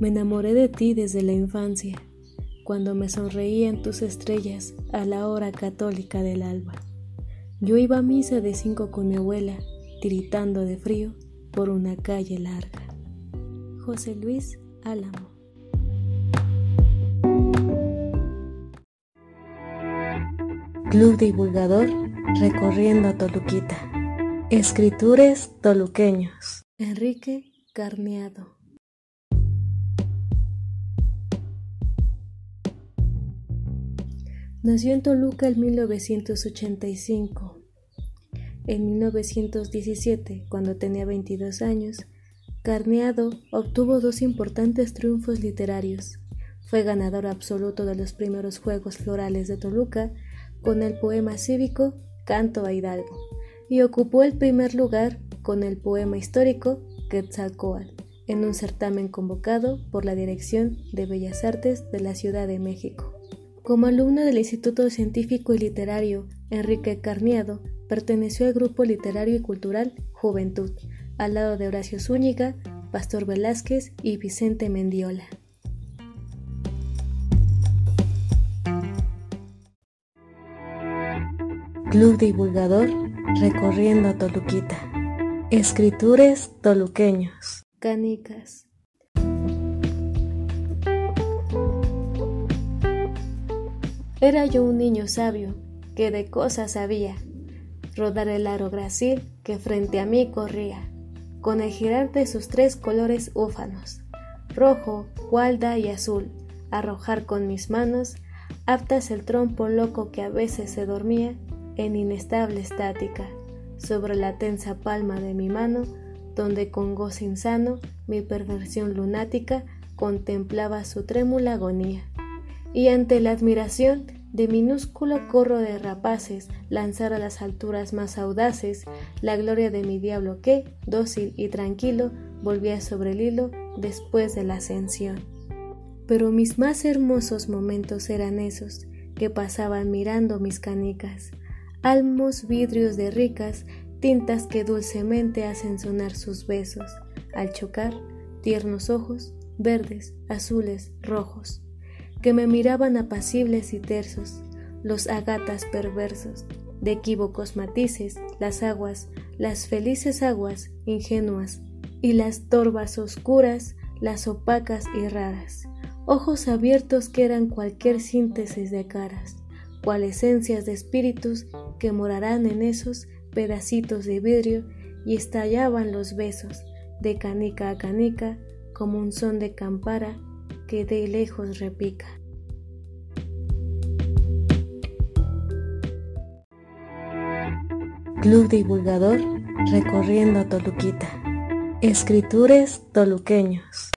Me enamoré de ti desde la infancia, cuando me sonreían tus estrellas a la hora católica del alba. Yo iba a misa de cinco con mi abuela, tiritando de frío por una calle larga. José Luis Álamo. Club Divulgador recorriendo Toluquita. Escritores toluqueños. Enrique Carneado. Nació en Toluca en 1985. En 1917, cuando tenía 22 años, Carneado obtuvo dos importantes triunfos literarios. Fue ganador absoluto de los primeros Juegos Florales de Toluca con el poema cívico Canto a Hidalgo y ocupó el primer lugar con el poema histórico Quetzalcoatl en un certamen convocado por la Dirección de Bellas Artes de la Ciudad de México. Como alumno del Instituto Científico y Literario Enrique Carniado, perteneció al grupo literario y cultural Juventud, al lado de Horacio Zúñiga, Pastor Velázquez y Vicente Mendiola. Club Divulgador recorriendo Toluquita. Escritores toluqueños. Canicas. Era yo un niño sabio, que de cosas sabía, rodar el aro gracil que frente a mí corría, con el girar de sus tres colores úfanos, rojo, gualda y azul, arrojar con mis manos, aptas el trompo loco que a veces se dormía en inestable estática, sobre la tensa palma de mi mano, donde con gozo insano mi perversión lunática contemplaba su trémula agonía y ante la admiración de minúsculo corro de rapaces lanzar a las alturas más audaces la gloria de mi diablo que, dócil y tranquilo, volvía sobre el hilo después de la ascensión. Pero mis más hermosos momentos eran esos que pasaban mirando mis canicas, almos vidrios de ricas tintas que dulcemente hacen sonar sus besos, al chocar, tiernos ojos, verdes, azules, rojos que me miraban apacibles y tersos, los agatas perversos, de equívocos matices, las aguas, las felices aguas ingenuas, y las torbas oscuras, las opacas y raras, ojos abiertos que eran cualquier síntesis de caras, cual esencias de espíritus que morarán en esos pedacitos de vidrio y estallaban los besos, de canica a canica, como un son de campara que de lejos repica. Club Divulgador recorriendo Toluquita. Escritores toluqueños.